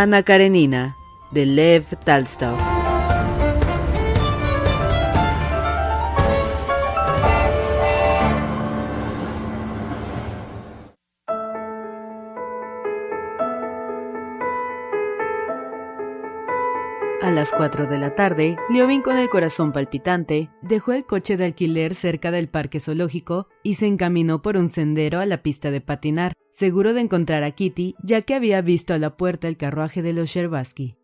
Ana Karenina, de Lev Talstov. A las 4 de la tarde, Liovin con el corazón palpitante dejó el coche de alquiler cerca del parque zoológico y se encaminó por un sendero a la pista de patinar, seguro de encontrar a Kitty, ya que había visto a la puerta el carruaje de los Sherbaski.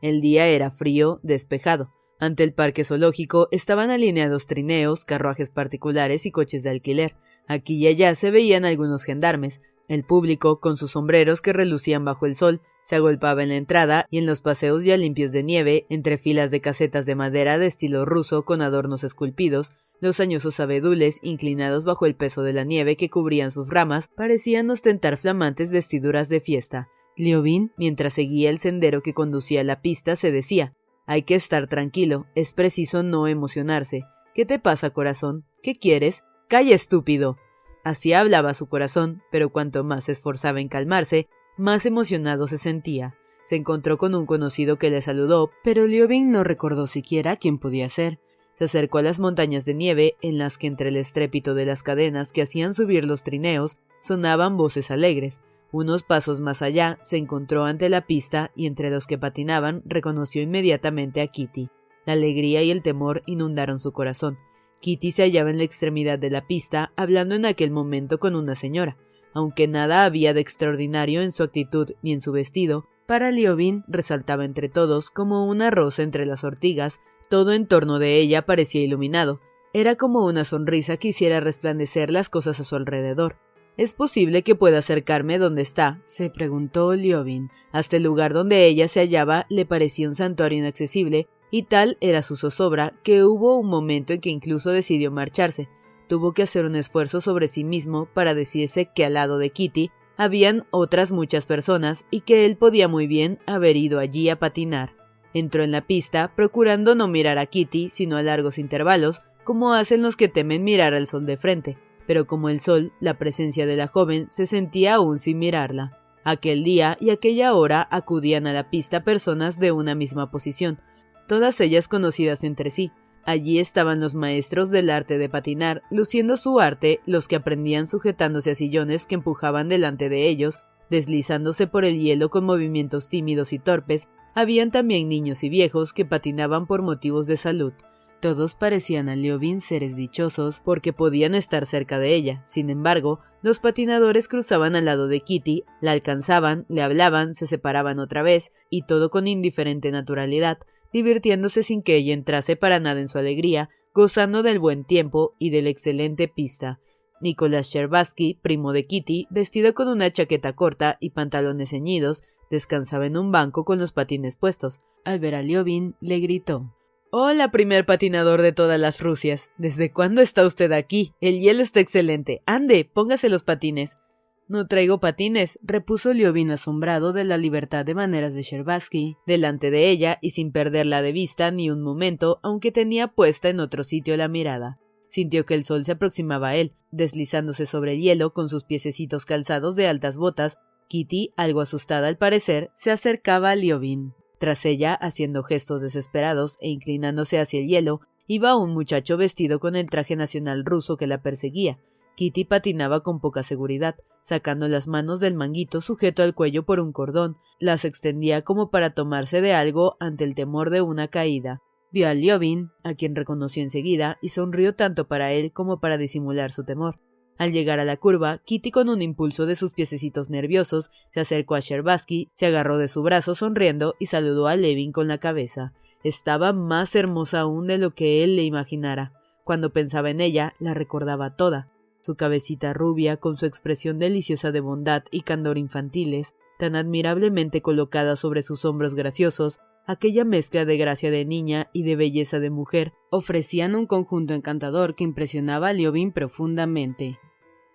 El día era frío, despejado. Ante el parque zoológico estaban alineados trineos, carruajes particulares y coches de alquiler. Aquí y allá se veían algunos gendarmes. El público, con sus sombreros que relucían bajo el sol, se agolpaba en la entrada y en los paseos ya limpios de nieve, entre filas de casetas de madera de estilo ruso con adornos esculpidos, los añosos abedules, inclinados bajo el peso de la nieve que cubrían sus ramas, parecían ostentar flamantes vestiduras de fiesta. Liovin, mientras seguía el sendero que conducía a la pista, se decía Hay que estar tranquilo, es preciso no emocionarse. ¿Qué te pasa, corazón? ¿Qué quieres? Calla, estúpido. Así hablaba su corazón, pero cuanto más se esforzaba en calmarse, más emocionado se sentía. Se encontró con un conocido que le saludó, pero Liovin no recordó siquiera quién podía ser. Se acercó a las montañas de nieve, en las que entre el estrépito de las cadenas que hacían subir los trineos sonaban voces alegres. Unos pasos más allá se encontró ante la pista y entre los que patinaban reconoció inmediatamente a Kitty. La alegría y el temor inundaron su corazón. Kitty se hallaba en la extremidad de la pista, hablando en aquel momento con una señora. Aunque nada había de extraordinario en su actitud ni en su vestido, para Liovin resaltaba entre todos como una rosa entre las ortigas, todo en torno de ella parecía iluminado. Era como una sonrisa que hiciera resplandecer las cosas a su alrededor. ¿Es posible que pueda acercarme donde está? se preguntó Liovin. Hasta el lugar donde ella se hallaba le parecía un santuario inaccesible, y tal era su zozobra que hubo un momento en que incluso decidió marcharse. Tuvo que hacer un esfuerzo sobre sí mismo para decirse que al lado de Kitty habían otras muchas personas y que él podía muy bien haber ido allí a patinar. Entró en la pista, procurando no mirar a Kitty, sino a largos intervalos, como hacen los que temen mirar al sol de frente, pero como el sol, la presencia de la joven se sentía aún sin mirarla. Aquel día y aquella hora acudían a la pista personas de una misma posición, todas ellas conocidas entre sí. Allí estaban los maestros del arte de patinar, luciendo su arte, los que aprendían sujetándose a sillones que empujaban delante de ellos, deslizándose por el hielo con movimientos tímidos y torpes, habían también niños y viejos que patinaban por motivos de salud. Todos parecían a Liovin seres dichosos porque podían estar cerca de ella. Sin embargo, los patinadores cruzaban al lado de Kitty, la alcanzaban, le hablaban, se separaban otra vez, y todo con indiferente naturalidad, divirtiéndose sin que ella entrase para nada en su alegría, gozando del buen tiempo y de la excelente pista. Nicolás Sherbaski, primo de Kitty, vestido con una chaqueta corta y pantalones ceñidos, descansaba en un banco con los patines puestos. Al ver a Liovin, le gritó Hola, primer patinador de todas las Rusias. ¿Desde cuándo está usted aquí? El hielo está excelente. Ande, póngase los patines. No traigo patines, repuso Liovin asombrado de la libertad de maneras de Sherbaski, delante de ella y sin perderla de vista ni un momento, aunque tenía puesta en otro sitio la mirada. Sintió que el sol se aproximaba a él, deslizándose sobre el hielo con sus piececitos calzados de altas botas. Kitty, algo asustada al parecer, se acercaba a Liovin. Tras ella, haciendo gestos desesperados e inclinándose hacia el hielo, iba un muchacho vestido con el traje nacional ruso que la perseguía. Kitty patinaba con poca seguridad, sacando las manos del manguito sujeto al cuello por un cordón, las extendía como para tomarse de algo ante el temor de una caída. Vio a Liobin, a quien reconoció enseguida, y sonrió tanto para él como para disimular su temor. Al llegar a la curva, Kitty con un impulso de sus piececitos nerviosos se acercó a Sherbaski, se agarró de su brazo sonriendo y saludó a Levin con la cabeza. Estaba más hermosa aún de lo que él le imaginara. Cuando pensaba en ella, la recordaba toda. Su cabecita rubia, con su expresión deliciosa de bondad y candor infantiles, tan admirablemente colocada sobre sus hombros graciosos, aquella mezcla de gracia de niña y de belleza de mujer, ofrecían un conjunto encantador que impresionaba a Liobin profundamente.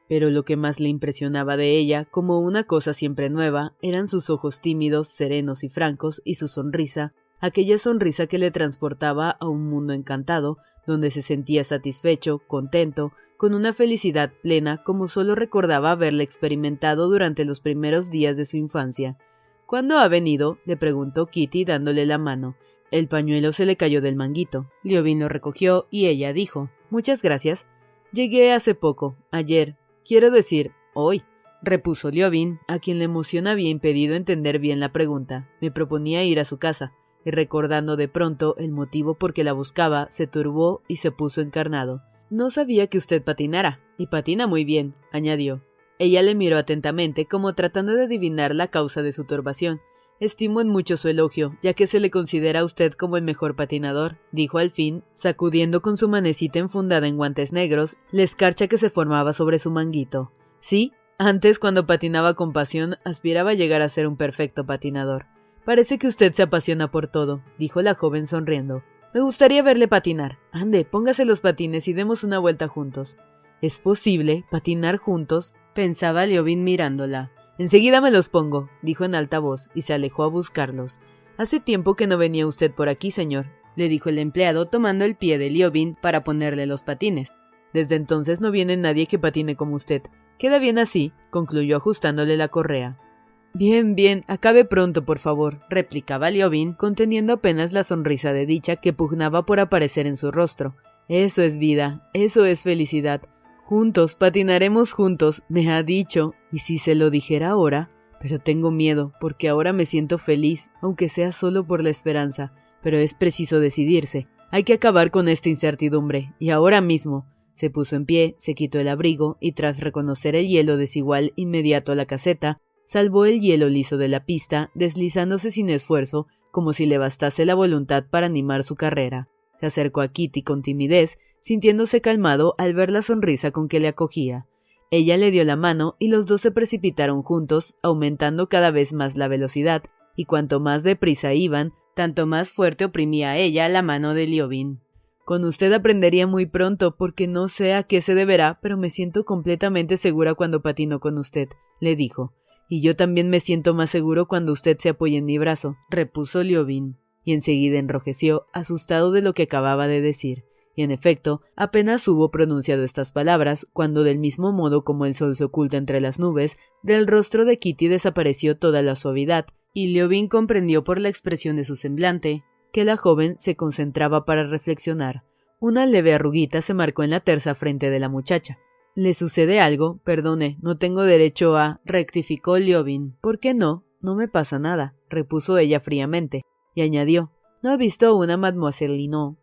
Pero lo que más le impresionaba de ella, como una cosa siempre nueva, eran sus ojos tímidos, serenos y francos, y su sonrisa, aquella sonrisa que le transportaba a un mundo encantado, donde se sentía satisfecho, contento, con una felicidad plena como solo recordaba haberla experimentado durante los primeros días de su infancia. ¿Cuándo ha venido? le preguntó Kitty dándole la mano. El pañuelo se le cayó del manguito. Liobin lo recogió y ella dijo Muchas gracias. Llegué hace poco, ayer. Quiero decir, hoy. repuso Liobin, a quien la emoción había impedido entender bien la pregunta. Me proponía ir a su casa, y recordando de pronto el motivo por que la buscaba, se turbó y se puso encarnado. No sabía que usted patinara, y patina muy bien, añadió. Ella le miró atentamente, como tratando de adivinar la causa de su turbación. Estimo en mucho su elogio, ya que se le considera a usted como el mejor patinador, dijo al fin, sacudiendo con su manecita enfundada en guantes negros la escarcha que se formaba sobre su manguito. Sí, antes, cuando patinaba con pasión, aspiraba a llegar a ser un perfecto patinador. Parece que usted se apasiona por todo, dijo la joven sonriendo. Me gustaría verle patinar. Ande, póngase los patines y demos una vuelta juntos. ¿Es posible patinar juntos? pensaba Leovin mirándola. Enseguida me los pongo, dijo en alta voz, y se alejó a buscarlos. Hace tiempo que no venía usted por aquí, señor, le dijo el empleado tomando el pie de Liobin para ponerle los patines. Desde entonces no viene nadie que patine como usted. Queda bien así, concluyó ajustándole la correa. Bien, bien, acabe pronto, por favor, replicaba Liobin, conteniendo apenas la sonrisa de dicha que pugnaba por aparecer en su rostro. Eso es vida, eso es felicidad. Juntos, patinaremos juntos, me ha dicho, y si se lo dijera ahora, pero tengo miedo, porque ahora me siento feliz, aunque sea solo por la esperanza, pero es preciso decidirse. Hay que acabar con esta incertidumbre, y ahora mismo. Se puso en pie, se quitó el abrigo, y tras reconocer el hielo desigual inmediato a la caseta, salvó el hielo liso de la pista, deslizándose sin esfuerzo, como si le bastase la voluntad para animar su carrera. Se acercó a Kitty con timidez, sintiéndose calmado al ver la sonrisa con que le acogía. Ella le dio la mano y los dos se precipitaron juntos, aumentando cada vez más la velocidad, y cuanto más deprisa iban, tanto más fuerte oprimía a ella la mano de Liobin. Con usted aprendería muy pronto, porque no sé a qué se deberá, pero me siento completamente segura cuando patino con usted, le dijo. Y yo también me siento más seguro cuando usted se apoya en mi brazo, repuso Liobin y enseguida enrojeció, asustado de lo que acababa de decir. Y en efecto, apenas hubo pronunciado estas palabras, cuando del mismo modo como el sol se oculta entre las nubes, del rostro de Kitty desapareció toda la suavidad, y Leovin comprendió por la expresión de su semblante que la joven se concentraba para reflexionar. Una leve arruguita se marcó en la tersa frente de la muchacha. ¿Le sucede algo? Perdone, no tengo derecho a. rectificó Liovin. ¿Por qué no? No me pasa nada, repuso ella fríamente y añadió ¿No ha visto a una mademoiselle Linot?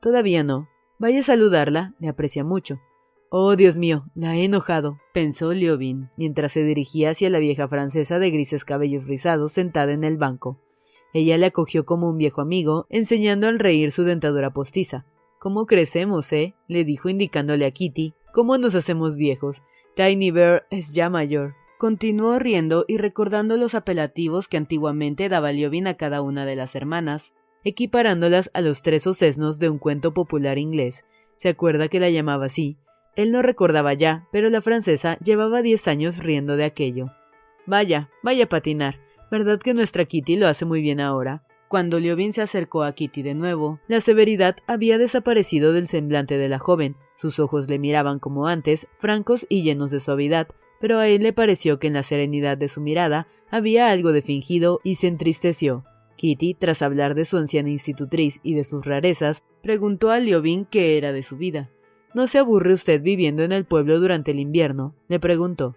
Todavía no. Vaya a saludarla, le aprecia mucho. Oh, Dios mío, la he enojado, pensó Liobin, mientras se dirigía hacia la vieja francesa de grises cabellos rizados sentada en el banco. Ella le acogió como un viejo amigo, enseñando al reír su dentadura postiza. ¿Cómo crecemos, eh? le dijo indicándole a Kitty. ¿Cómo nos hacemos viejos? Tiny Bear es ya mayor. Continuó riendo y recordando los apelativos que antiguamente daba Liobin a cada una de las hermanas, equiparándolas a los tres sesnos de un cuento popular inglés. Se acuerda que la llamaba así. Él no recordaba ya, pero la francesa llevaba diez años riendo de aquello. Vaya, vaya a patinar. ¿Verdad que nuestra Kitty lo hace muy bien ahora? Cuando Liobin se acercó a Kitty de nuevo, la severidad había desaparecido del semblante de la joven, Sus ojos le miraban como antes, francos y llenos de suavidad, pero a él le pareció que en la serenidad de su mirada había algo de fingido y se entristeció. Kitty, tras hablar de su anciana institutriz y de sus rarezas, preguntó a Liobin qué era de su vida. ¿No se aburre usted viviendo en el pueblo durante el invierno? le preguntó.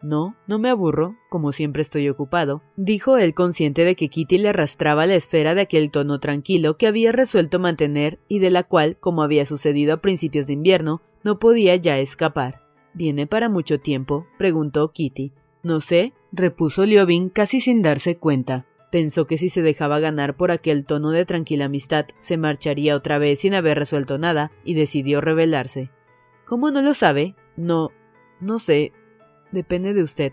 No, no me aburro, como siempre estoy ocupado, dijo él consciente de que Kitty le arrastraba la esfera de aquel tono tranquilo que había resuelto mantener y de la cual, como había sucedido a principios de invierno, no podía ya escapar. ¿Viene para mucho tiempo? preguntó Kitty. No sé, repuso Liobin casi sin darse cuenta. Pensó que si se dejaba ganar por aquel tono de tranquila amistad, se marcharía otra vez sin haber resuelto nada, y decidió rebelarse. ¿Cómo no lo sabe? No. no sé, Depende de usted.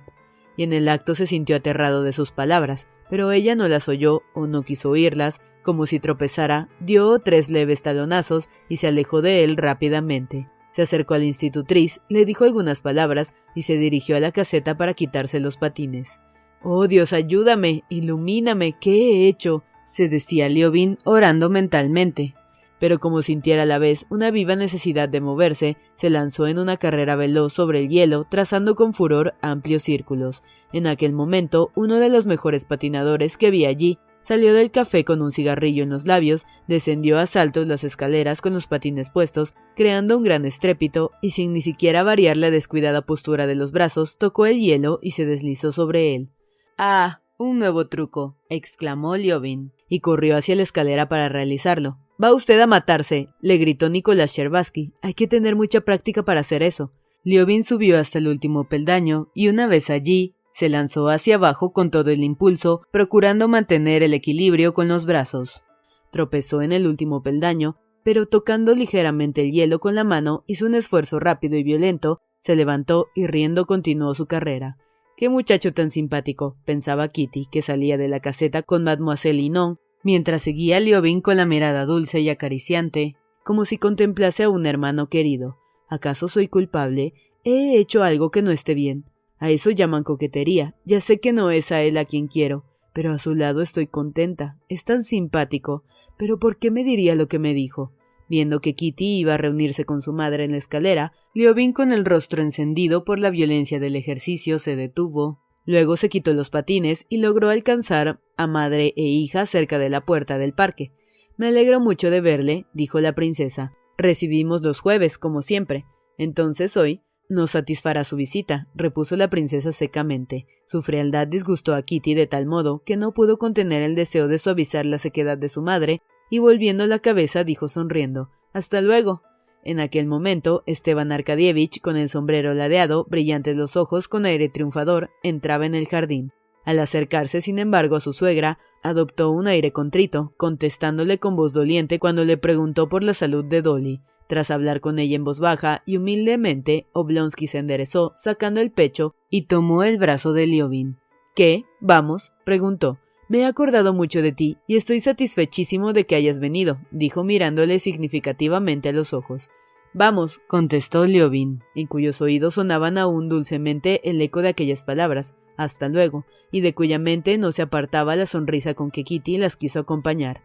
Y en el acto se sintió aterrado de sus palabras, pero ella no las oyó o no quiso oírlas, como si tropezara, dio tres leves talonazos y se alejó de él rápidamente. Se acercó a la institutriz, le dijo algunas palabras y se dirigió a la caseta para quitarse los patines. Oh Dios, ayúdame, ilumíname, ¿qué he hecho? se decía Liobin orando mentalmente pero como sintiera a la vez una viva necesidad de moverse, se lanzó en una carrera veloz sobre el hielo, trazando con furor amplios círculos. En aquel momento, uno de los mejores patinadores que había allí salió del café con un cigarrillo en los labios, descendió a saltos las escaleras con los patines puestos, creando un gran estrépito, y sin ni siquiera variar la descuidada postura de los brazos, tocó el hielo y se deslizó sobre él. Ah, un nuevo truco, exclamó Liobin, y corrió hacia la escalera para realizarlo. Va usted a matarse, le gritó Nicolás Sherbatsky. Hay que tener mucha práctica para hacer eso. Liobin subió hasta el último peldaño y una vez allí, se lanzó hacia abajo con todo el impulso, procurando mantener el equilibrio con los brazos. Tropezó en el último peldaño, pero tocando ligeramente el hielo con la mano, hizo un esfuerzo rápido y violento, se levantó y riendo continuó su carrera. Qué muchacho tan simpático, pensaba Kitty, que salía de la caseta con Mademoiselle Linon, mientras seguía a Liobin con la mirada dulce y acariciante, como si contemplase a un hermano querido. ¿Acaso soy culpable? ¿He hecho algo que no esté bien? A eso llaman coquetería. Ya sé que no es a él a quien quiero, pero a su lado estoy contenta. Es tan simpático. Pero ¿por qué me diría lo que me dijo? Viendo que Kitty iba a reunirse con su madre en la escalera, Liobin con el rostro encendido por la violencia del ejercicio se detuvo. Luego se quitó los patines y logró alcanzar a madre e hija cerca de la puerta del parque. Me alegro mucho de verle, dijo la princesa. Recibimos los jueves, como siempre. Entonces hoy nos satisfará su visita, repuso la princesa secamente. Su frialdad disgustó a Kitty de tal modo que no pudo contener el deseo de suavizar la sequedad de su madre, y volviendo la cabeza dijo sonriendo Hasta luego. En aquel momento, Esteban Arkadievich, con el sombrero ladeado, brillantes los ojos, con aire triunfador, entraba en el jardín. Al acercarse, sin embargo, a su suegra, adoptó un aire contrito, contestándole con voz doliente cuando le preguntó por la salud de Dolly. Tras hablar con ella en voz baja y humildemente, Oblonsky se enderezó, sacando el pecho, y tomó el brazo de Liobin. ¿Qué? Vamos, preguntó. Me he acordado mucho de ti y estoy satisfechísimo de que hayas venido, dijo mirándole significativamente a los ojos. Vamos, contestó Liobin, en cuyos oídos sonaban aún dulcemente el eco de aquellas palabras, hasta luego, y de cuya mente no se apartaba la sonrisa con que Kitty las quiso acompañar.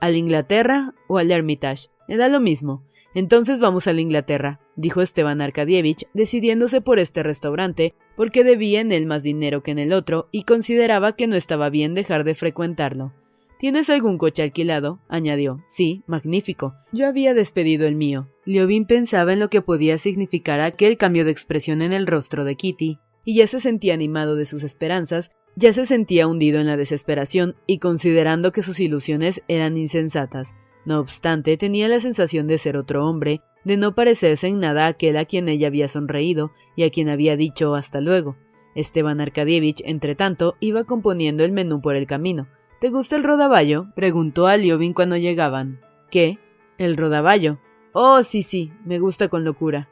¿Al Inglaterra o al Hermitage? Me da lo mismo. Entonces vamos a la Inglaterra, dijo Esteban Arkadievich, decidiéndose por este restaurante, porque debía en él más dinero que en el otro y consideraba que no estaba bien dejar de frecuentarlo. ¿Tienes algún coche alquilado? añadió. Sí, magnífico. Yo había despedido el mío. Liobin pensaba en lo que podía significar aquel cambio de expresión en el rostro de Kitty, y ya se sentía animado de sus esperanzas, ya se sentía hundido en la desesperación y considerando que sus ilusiones eran insensatas. No obstante, tenía la sensación de ser otro hombre, de no parecerse en nada a aquel a quien ella había sonreído y a quien había dicho hasta luego. Esteban Arkadievich, entre tanto, iba componiendo el menú por el camino. ¿Te gusta el rodaballo? preguntó a Liobin cuando llegaban. ¿Qué? ¿El rodaballo? Oh, sí, sí, me gusta con locura.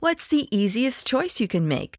What's the easiest choice you can make?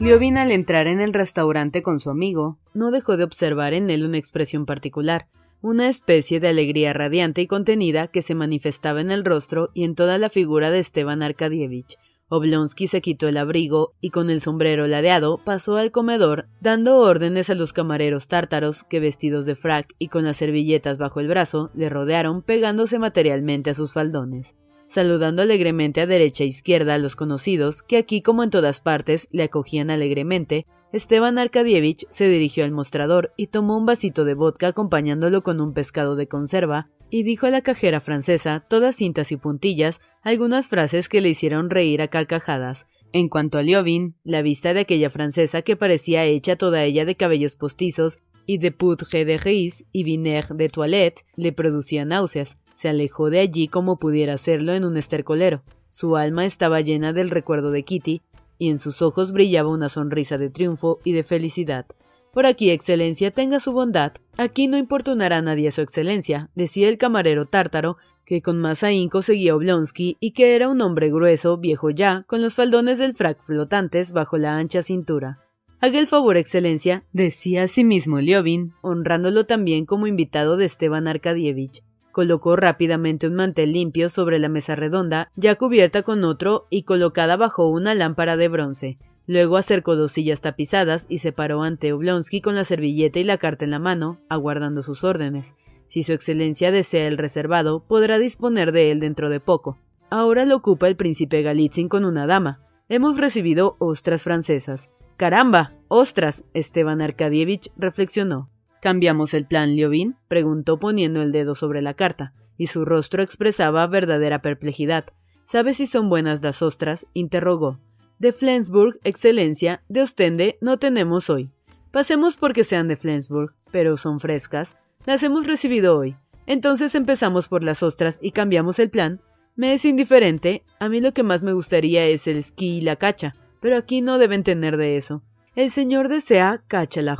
Liobin al entrar en el restaurante con su amigo, no dejó de observar en él una expresión particular, una especie de alegría radiante y contenida que se manifestaba en el rostro y en toda la figura de Esteban Arkadievich. Oblonsky se quitó el abrigo y con el sombrero ladeado pasó al comedor, dando órdenes a los camareros tártaros que vestidos de frac y con las servilletas bajo el brazo le rodearon pegándose materialmente a sus faldones saludando alegremente a derecha e izquierda a los conocidos, que aquí como en todas partes le acogían alegremente, Esteban Arkadievich se dirigió al mostrador y tomó un vasito de vodka acompañándolo con un pescado de conserva, y dijo a la cajera francesa, todas cintas y puntillas, algunas frases que le hicieron reír a carcajadas. En cuanto a Liovin, la vista de aquella francesa que parecía hecha toda ella de cabellos postizos y de poudre de riz y vinaigre de toilette le producía náuseas, se alejó de allí como pudiera hacerlo en un estercolero. Su alma estaba llena del recuerdo de Kitty, y en sus ojos brillaba una sonrisa de triunfo y de felicidad. Por aquí, Excelencia, tenga su bondad. Aquí no importunará a nadie su Excelencia, decía el camarero tártaro, que con más ahínco seguía Oblonsky y que era un hombre grueso, viejo ya, con los faldones del frac flotantes bajo la ancha cintura. Haga el favor, Excelencia, decía a sí mismo Liovin, honrándolo también como invitado de Esteban Arkadievich. Colocó rápidamente un mantel limpio sobre la mesa redonda, ya cubierta con otro y colocada bajo una lámpara de bronce. Luego acercó dos sillas tapizadas y se paró ante Oblonsky con la servilleta y la carta en la mano, aguardando sus órdenes. Si su excelencia desea el reservado, podrá disponer de él dentro de poco. Ahora lo ocupa el príncipe Galitzin con una dama. Hemos recibido ostras francesas. ¡Caramba! ¡Ostras! Esteban Arkadievich reflexionó. ¿Cambiamos el plan, Liovin? preguntó poniendo el dedo sobre la carta, y su rostro expresaba verdadera perplejidad. ¿Sabe si son buenas las ostras? interrogó. De Flensburg, Excelencia, de Ostende, no tenemos hoy. Pasemos porque sean de Flensburg, pero son frescas. Las hemos recibido hoy. Entonces empezamos por las ostras y cambiamos el plan. Me es indiferente. A mí lo que más me gustaría es el ski y la cacha, pero aquí no deben tener de eso. El señor desea cacha la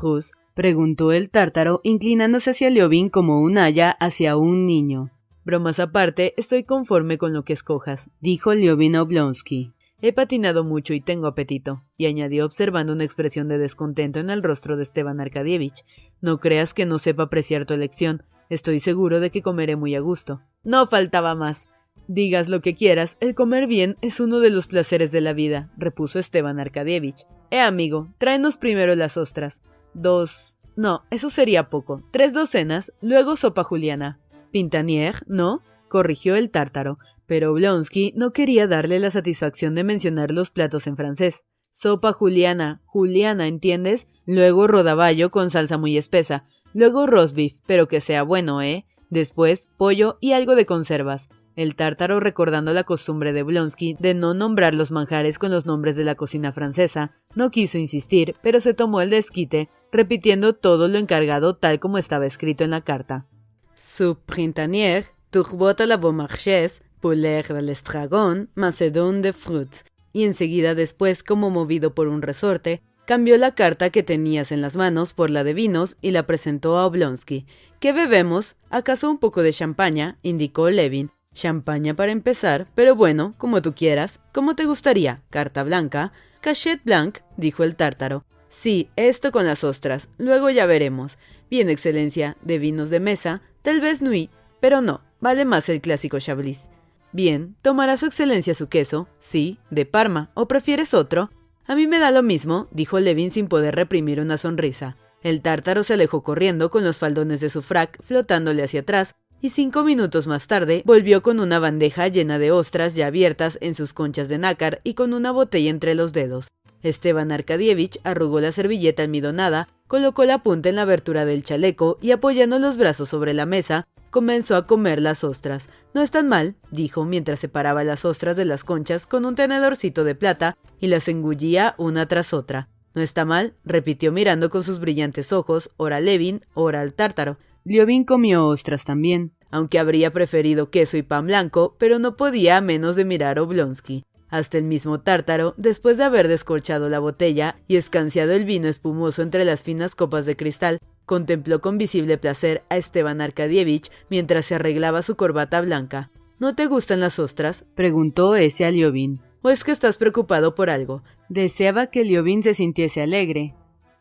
preguntó el tártaro, inclinándose hacia Leovin como un haya hacia un niño. Bromas aparte, estoy conforme con lo que escojas, dijo Leovin Oblonsky. He patinado mucho y tengo apetito, y añadió observando una expresión de descontento en el rostro de Esteban Arkadievich. No creas que no sepa apreciar tu elección. Estoy seguro de que comeré muy a gusto. No faltaba más. Digas lo que quieras, el comer bien es uno de los placeres de la vida, repuso Esteban Arkadievich. Eh, amigo, tráenos primero las ostras dos... No, eso sería poco. Tres docenas, luego sopa juliana. Pintanier, ¿no? corrigió el tártaro, pero Oblonsky no quería darle la satisfacción de mencionar los platos en francés. Sopa juliana, juliana, ¿entiendes? Luego rodaballo con salsa muy espesa, luego roast beef, pero que sea bueno, ¿eh? Después pollo y algo de conservas. El tártaro, recordando la costumbre de Blonsky de no nombrar los manjares con los nombres de la cocina francesa, no quiso insistir, pero se tomó el desquite, repitiendo todo lo encargado tal como estaba escrito en la carta. Su printanier, turbot à la beaumarchais, poulet de l'estragon, macedon de fruits. Y enseguida después, como movido por un resorte, cambió la carta que tenías en las manos por la de vinos y la presentó a Oblonsky. ¿Qué bebemos? ¿Acaso un poco de champaña? indicó Levin, Champaña para empezar, pero bueno, como tú quieras. ¿Cómo te gustaría? ¿Carta blanca? Cachet blanc, dijo el tártaro. Sí, esto con las ostras. Luego ya veremos. Bien, excelencia, de vinos de mesa, tal vez nuit, pero no, vale más el clásico Chablis. Bien, ¿tomará su excelencia su queso? Sí, de Parma, ¿o prefieres otro? A mí me da lo mismo, dijo Levin sin poder reprimir una sonrisa. El tártaro se alejó corriendo con los faldones de su frac flotándole hacia atrás, y cinco minutos más tarde volvió con una bandeja llena de ostras ya abiertas en sus conchas de nácar y con una botella entre los dedos. Esteban Arkadievich arrugó la servilleta almidonada, colocó la punta en la abertura del chaleco y apoyando los brazos sobre la mesa, comenzó a comer las ostras. No están mal, dijo mientras separaba las ostras de las conchas con un tenedorcito de plata y las engullía una tras otra. No está mal, repitió mirando con sus brillantes ojos, ora Levin, ora al tártaro. Liovin comió ostras también, aunque habría preferido queso y pan blanco, pero no podía a menos de mirar a Oblonsky. Hasta el mismo tártaro, después de haber descorchado la botella y escanciado el vino espumoso entre las finas copas de cristal, contempló con visible placer a Esteban Arkadievich mientras se arreglaba su corbata blanca. ¿No te gustan las ostras? preguntó ese a Liovin. ¿O es que estás preocupado por algo? Deseaba que Liovin se sintiese alegre.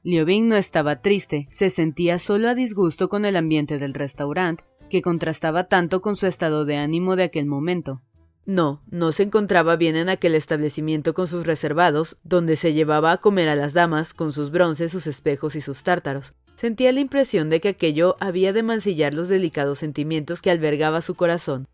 Liovin no estaba triste, se sentía solo a disgusto con el ambiente del restaurante, que contrastaba tanto con su estado de ánimo de aquel momento. No, no se encontraba bien en aquel establecimiento con sus reservados, donde se llevaba a comer a las damas con sus bronces, sus espejos y sus tártaros. Sentía la impresión de que aquello había de mancillar los delicados sentimientos que albergaba su corazón.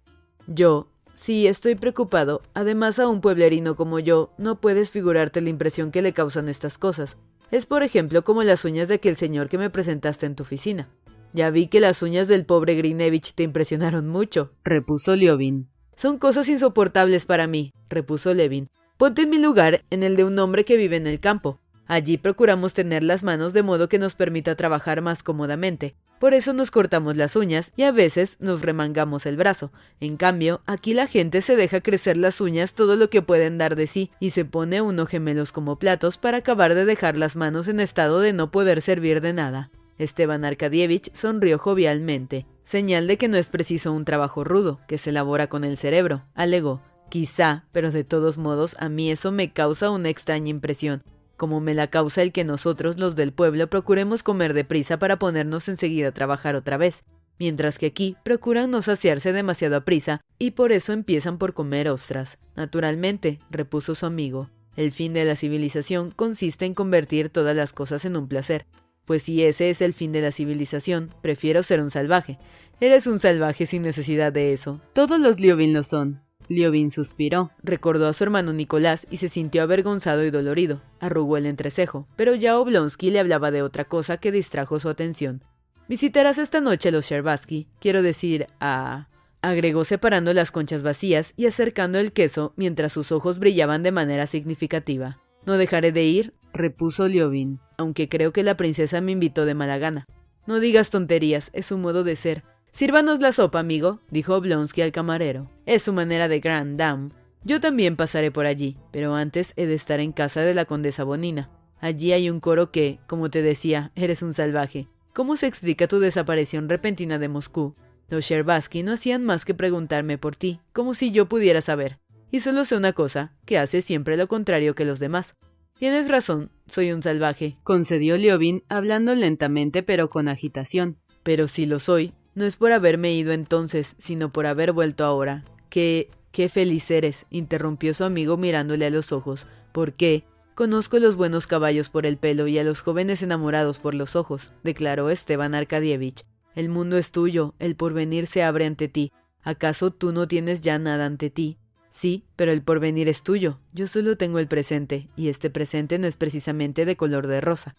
Yo, sí, estoy preocupado. Además, a un pueblerino como yo, no puedes figurarte la impresión que le causan estas cosas. Es, por ejemplo, como las uñas de aquel señor que me presentaste en tu oficina. Ya vi que las uñas del pobre Grinevich te impresionaron mucho, repuso Liovin. Son cosas insoportables para mí, repuso Levin. Ponte en mi lugar, en el de un hombre que vive en el campo. Allí procuramos tener las manos de modo que nos permita trabajar más cómodamente. Por eso nos cortamos las uñas y a veces nos remangamos el brazo. En cambio, aquí la gente se deja crecer las uñas todo lo que pueden dar de sí y se pone uno gemelos como platos para acabar de dejar las manos en estado de no poder servir de nada. Esteban Arkadievich sonrió jovialmente. Señal de que no es preciso un trabajo rudo, que se elabora con el cerebro, alegó. Quizá, pero de todos modos a mí eso me causa una extraña impresión, como me la causa el que nosotros los del pueblo procuremos comer deprisa para ponernos enseguida a trabajar otra vez, mientras que aquí procuran no saciarse demasiado a prisa y por eso empiezan por comer ostras. Naturalmente, repuso su amigo, el fin de la civilización consiste en convertir todas las cosas en un placer, pues si ese es el fin de la civilización, prefiero ser un salvaje. Eres un salvaje sin necesidad de eso. Todos los Liovin lo son. Liovin suspiró, recordó a su hermano Nicolás y se sintió avergonzado y dolorido. Arrugó el entrecejo, pero ya Oblonsky le hablaba de otra cosa que distrajo su atención. Visitarás esta noche a los Sherbatsky, quiero decir, a... agregó separando las conchas vacías y acercando el queso mientras sus ojos brillaban de manera significativa. No dejaré de ir, repuso Liovin, aunque creo que la princesa me invitó de mala gana. No digas tonterías, es su modo de ser. Sírvanos la sopa, amigo, dijo Oblonsky al camarero. Es su manera de grand dame. Yo también pasaré por allí, pero antes he de estar en casa de la condesa Bonina. Allí hay un coro que, como te decía, eres un salvaje. ¿Cómo se explica tu desaparición repentina de Moscú? Los Sherbatsky no hacían más que preguntarme por ti, como si yo pudiera saber. Y solo sé una cosa, que hace siempre lo contrario que los demás. Tienes razón, soy un salvaje, concedió Liovin, hablando lentamente pero con agitación. Pero si lo soy, no es por haberme ido entonces, sino por haber vuelto ahora. Qué, qué feliz eres, interrumpió su amigo mirándole a los ojos. ¿Por qué? Conozco los buenos caballos por el pelo y a los jóvenes enamorados por los ojos, declaró Esteban Arkadievich. El mundo es tuyo, el porvenir se abre ante ti. ¿Acaso tú no tienes ya nada ante ti? Sí, pero el porvenir es tuyo. Yo solo tengo el presente, y este presente no es precisamente de color de rosa.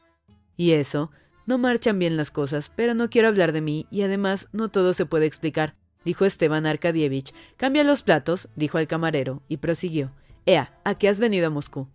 Y eso, no marchan bien las cosas, pero no quiero hablar de mí, y además no todo se puede explicar, dijo Esteban Arkadievich. Cambia los platos, dijo al camarero, y prosiguió. Ea, ¿a qué has venido a Moscú?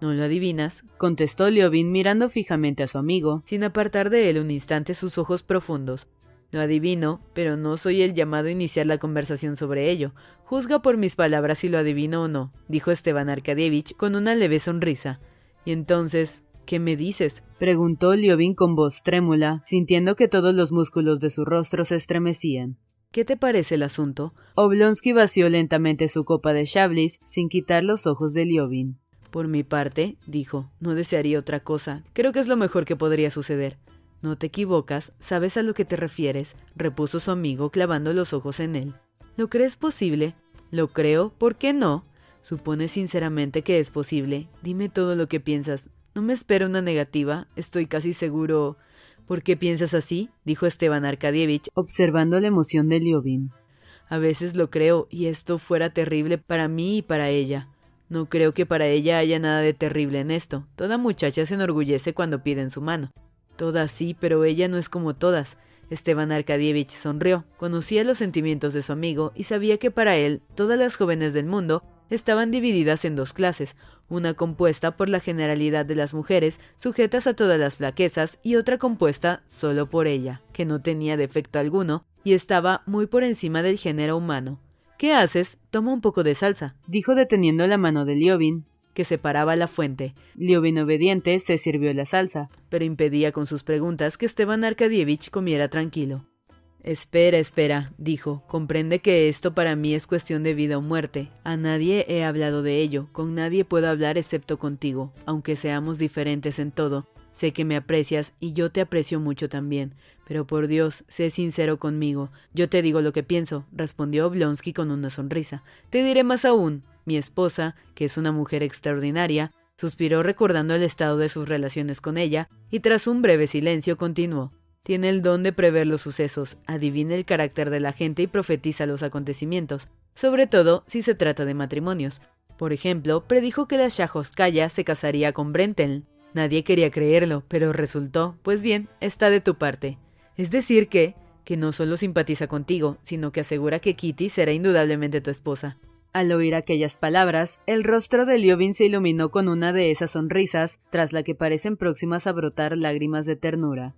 ¿No lo adivinas? contestó Liovin mirando fijamente a su amigo, sin apartar de él un instante sus ojos profundos. Lo adivino, pero no soy el llamado a iniciar la conversación sobre ello. Juzga por mis palabras si lo adivino o no, dijo Esteban Arkadievich con una leve sonrisa. Y entonces, ¿qué me dices? Preguntó Liovin con voz trémula, sintiendo que todos los músculos de su rostro se estremecían. ¿Qué te parece el asunto? Oblonsky vació lentamente su copa de Chablis sin quitar los ojos de Liobin. Por mi parte, dijo, no desearía otra cosa. Creo que es lo mejor que podría suceder. No te equivocas, sabes a lo que te refieres, repuso su amigo clavando los ojos en él. ¿Lo crees posible? Lo creo, ¿por qué no? Supone sinceramente que es posible. Dime todo lo que piensas. No me espero una negativa, estoy casi seguro. ¿Por qué piensas así? dijo Esteban Arkadievich, observando la emoción de Liobin. A veces lo creo, y esto fuera terrible para mí y para ella. No creo que para ella haya nada de terrible en esto. Toda muchacha se enorgullece cuando piden su mano. Todas sí, pero ella no es como todas. Esteban Arkadievich sonrió, conocía los sentimientos de su amigo y sabía que para él todas las jóvenes del mundo estaban divididas en dos clases, una compuesta por la generalidad de las mujeres sujetas a todas las flaquezas y otra compuesta solo por ella, que no tenía defecto alguno y estaba muy por encima del género humano. ¿Qué haces? Toma un poco de salsa, dijo deteniendo la mano de Liobin, que separaba la fuente. Liobin obediente se sirvió la salsa, pero impedía con sus preguntas que Esteban Arkadievich comiera tranquilo. Espera, espera, dijo. Comprende que esto para mí es cuestión de vida o muerte. A nadie he hablado de ello, con nadie puedo hablar excepto contigo, aunque seamos diferentes en todo. Sé que me aprecias y yo te aprecio mucho también. Pero por Dios, sé sincero conmigo. Yo te digo lo que pienso, respondió Oblonsky con una sonrisa. Te diré más aún. Mi esposa, que es una mujer extraordinaria, suspiró recordando el estado de sus relaciones con ella, y tras un breve silencio continuó. Tiene el don de prever los sucesos, adivina el carácter de la gente y profetiza los acontecimientos, sobre todo si se trata de matrimonios. Por ejemplo, predijo que la Shahovskaya se casaría con Brentel. Nadie quería creerlo, pero resultó, pues bien, está de tu parte. Es decir que, que no solo simpatiza contigo, sino que asegura que Kitty será indudablemente tu esposa. Al oír aquellas palabras, el rostro de Liobin se iluminó con una de esas sonrisas, tras la que parecen próximas a brotar lágrimas de ternura.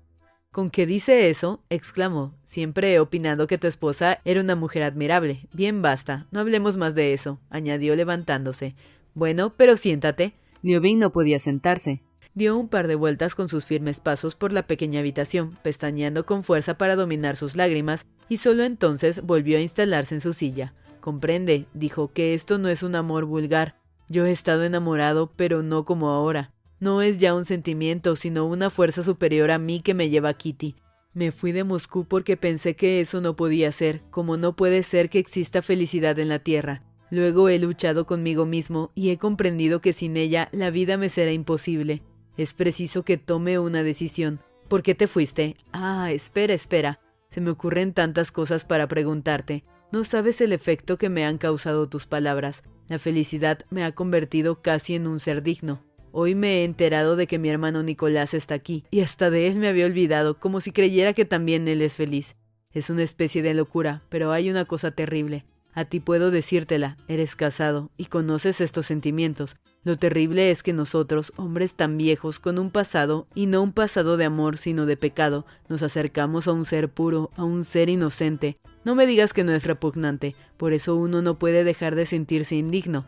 ¿Con qué dice eso? exclamó. Siempre he opinado que tu esposa era una mujer admirable. Bien basta, no hablemos más de eso, añadió levantándose. Bueno, pero siéntate. Liobin no podía sentarse. Dio un par de vueltas con sus firmes pasos por la pequeña habitación, pestañeando con fuerza para dominar sus lágrimas, y solo entonces volvió a instalarse en su silla. Comprende, dijo, que esto no es un amor vulgar. Yo he estado enamorado, pero no como ahora. No es ya un sentimiento, sino una fuerza superior a mí que me lleva a Kitty. Me fui de Moscú porque pensé que eso no podía ser, como no puede ser que exista felicidad en la tierra. Luego he luchado conmigo mismo y he comprendido que sin ella la vida me será imposible. Es preciso que tome una decisión. ¿Por qué te fuiste? Ah, espera, espera. Se me ocurren tantas cosas para preguntarte. No sabes el efecto que me han causado tus palabras. La felicidad me ha convertido casi en un ser digno. Hoy me he enterado de que mi hermano Nicolás está aquí, y hasta de él me había olvidado, como si creyera que también él es feliz. Es una especie de locura, pero hay una cosa terrible. A ti puedo decírtela, eres casado y conoces estos sentimientos. Lo terrible es que nosotros, hombres tan viejos, con un pasado, y no un pasado de amor, sino de pecado, nos acercamos a un ser puro, a un ser inocente. No me digas que no es repugnante, por eso uno no puede dejar de sentirse indigno.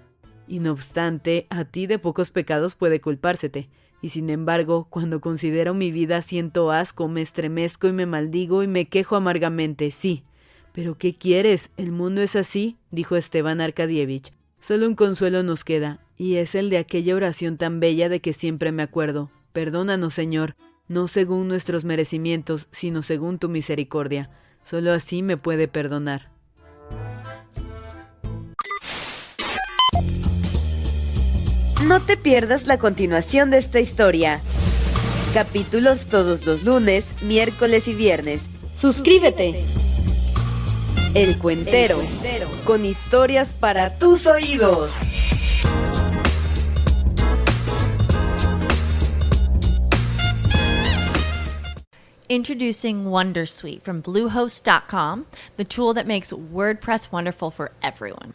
Y no obstante, a ti de pocos pecados puede culpársete. Y sin embargo, cuando considero mi vida siento asco, me estremezco y me maldigo y me quejo amargamente, sí. Pero ¿qué quieres? El mundo es así, dijo Esteban Arkadievich. Solo un consuelo nos queda, y es el de aquella oración tan bella de que siempre me acuerdo. Perdónanos, Señor, no según nuestros merecimientos, sino según tu misericordia. Solo así me puede perdonar. No te pierdas la continuación de esta historia. Capítulos todos los lunes, miércoles y viernes. Suscríbete. El Cuentero, con historias para tus oídos. Introducing Wondersuite from Bluehost.com, the tool that makes WordPress wonderful for everyone.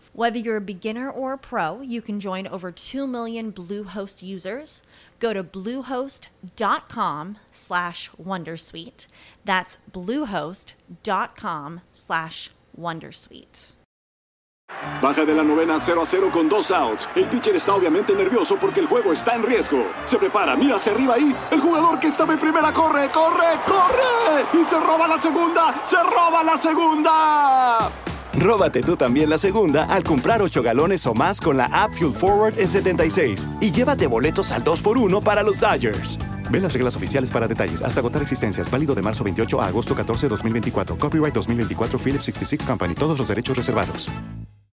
Whether you're a beginner or a pro, you can join over 2 million Bluehost users. Go to bluehost.com slash wondersuite. That's bluehost.com slash wondersuite. Baja de la novena 0 a 0 con dos outs. El pitcher está obviamente nervioso porque el juego está en riesgo. Se prepara, mira hacia arriba ahí. El jugador que estaba en primera corre, corre, corre. Y se roba la segunda, se roba la segunda. Róbate tú también la segunda al comprar 8 galones o más con la app Fuel Forward en 76 y llévate boletos al 2x1 para los Dodgers. Ve las reglas oficiales para detalles. Hasta agotar existencias. Válido de marzo 28 a agosto 14, 2024. Copyright 2024 Philips 66 Company. Todos los derechos reservados.